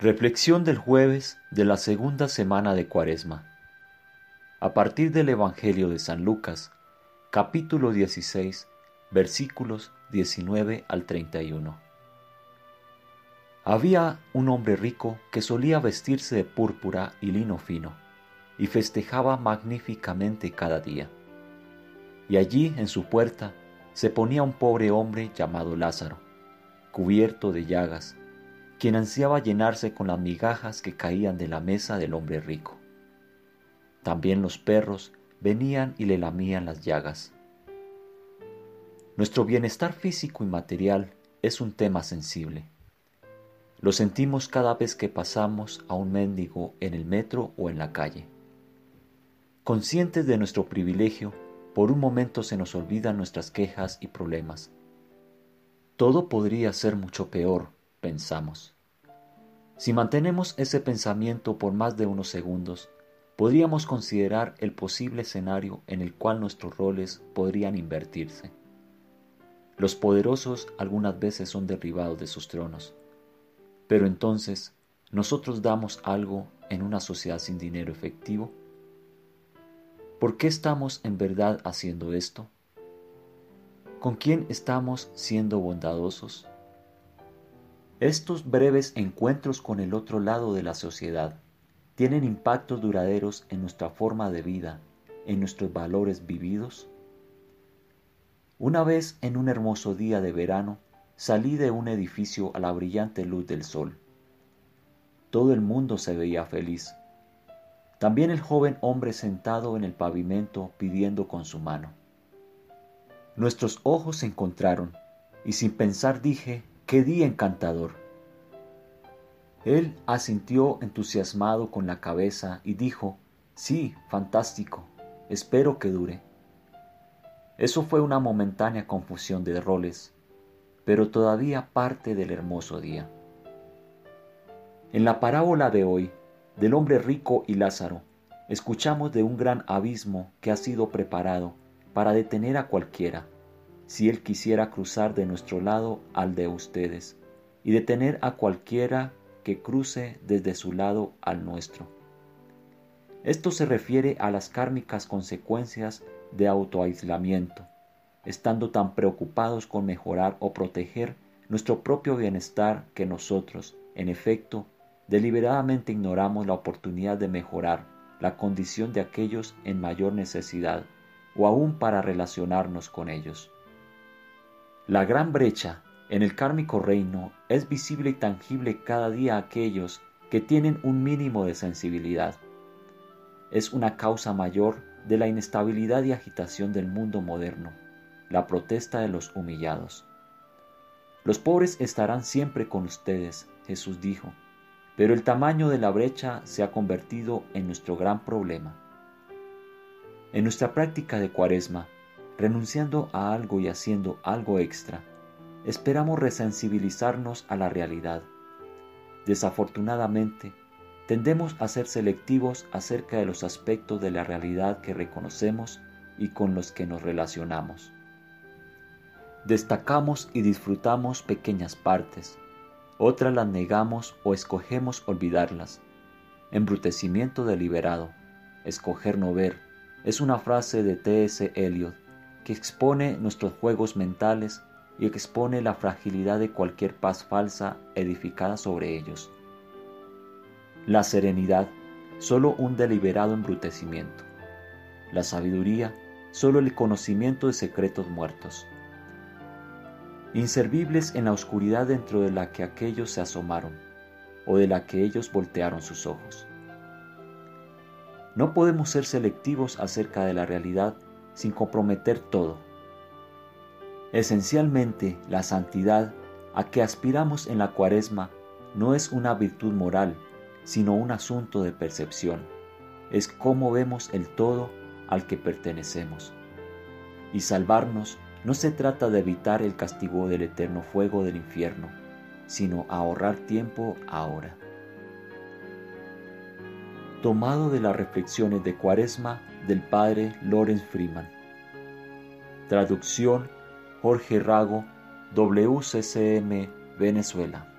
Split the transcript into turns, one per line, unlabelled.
Reflexión del jueves de la segunda semana de Cuaresma. A partir del Evangelio de San Lucas, capítulo 16, versículos 19 al 31. Había un hombre rico que solía vestirse de púrpura y lino fino, y festejaba magníficamente cada día. Y allí en su puerta se ponía un pobre hombre llamado Lázaro, cubierto de llagas, quien ansiaba llenarse con las migajas que caían de la mesa del hombre rico. También los perros venían y le lamían las llagas. Nuestro bienestar físico y material es un tema sensible. Lo sentimos cada vez que pasamos a un mendigo en el metro o en la calle. Conscientes de nuestro privilegio, por un momento se nos olvidan nuestras quejas y problemas. Todo podría ser mucho peor, pensamos. Si mantenemos ese pensamiento por más de unos segundos, podríamos considerar el posible escenario en el cual nuestros roles podrían invertirse. Los poderosos algunas veces son derribados de sus tronos, pero entonces, ¿nosotros damos algo en una sociedad sin dinero efectivo? ¿Por qué estamos en verdad haciendo esto? ¿Con quién estamos siendo bondadosos? Estos breves encuentros con el otro lado de la sociedad tienen impactos duraderos en nuestra forma de vida, en nuestros valores vividos. Una vez en un hermoso día de verano salí de un edificio a la brillante luz del sol. Todo el mundo se veía feliz. También el joven hombre sentado en el pavimento pidiendo con su mano. Nuestros ojos se encontraron y sin pensar dije, ¡Qué día encantador! Él asintió entusiasmado con la cabeza y dijo, Sí, fantástico, espero que dure. Eso fue una momentánea confusión de roles, pero todavía parte del hermoso día. En la parábola de hoy, del hombre rico y Lázaro, escuchamos de un gran abismo que ha sido preparado para detener a cualquiera si Él quisiera cruzar de nuestro lado al de ustedes, y detener a cualquiera que cruce desde su lado al nuestro. Esto se refiere a las kármicas consecuencias de autoaislamiento, estando tan preocupados con mejorar o proteger nuestro propio bienestar que nosotros, en efecto, deliberadamente ignoramos la oportunidad de mejorar la condición de aquellos en mayor necesidad o aún para relacionarnos con ellos. La gran brecha en el kármico reino es visible y tangible cada día a aquellos que tienen un mínimo de sensibilidad. Es una causa mayor de la inestabilidad y agitación del mundo moderno, la protesta de los humillados. Los pobres estarán siempre con ustedes, Jesús dijo, pero el tamaño de la brecha se ha convertido en nuestro gran problema. En nuestra práctica de cuaresma, renunciando a algo y haciendo algo extra, esperamos resensibilizarnos a la realidad. Desafortunadamente, tendemos a ser selectivos acerca de los aspectos de la realidad que reconocemos y con los que nos relacionamos. Destacamos y disfrutamos pequeñas partes, otras las negamos o escogemos olvidarlas. Embrutecimiento deliberado, escoger no ver, es una frase de T.S. Eliot que expone nuestros juegos mentales y expone la fragilidad de cualquier paz falsa edificada sobre ellos. La serenidad, solo un deliberado embrutecimiento. La sabiduría, solo el conocimiento de secretos muertos. Inservibles en la oscuridad dentro de la que aquellos se asomaron, o de la que ellos voltearon sus ojos. No podemos ser selectivos acerca de la realidad sin comprometer todo. Esencialmente, la santidad a que aspiramos en la cuaresma no es una virtud moral, sino un asunto de percepción. Es cómo vemos el todo al que pertenecemos. Y salvarnos no se trata de evitar el castigo del eterno fuego del infierno, sino ahorrar tiempo ahora. Tomado de las reflexiones de Cuaresma del padre Lorenz Freeman. Traducción Jorge Rago, WCCM, Venezuela.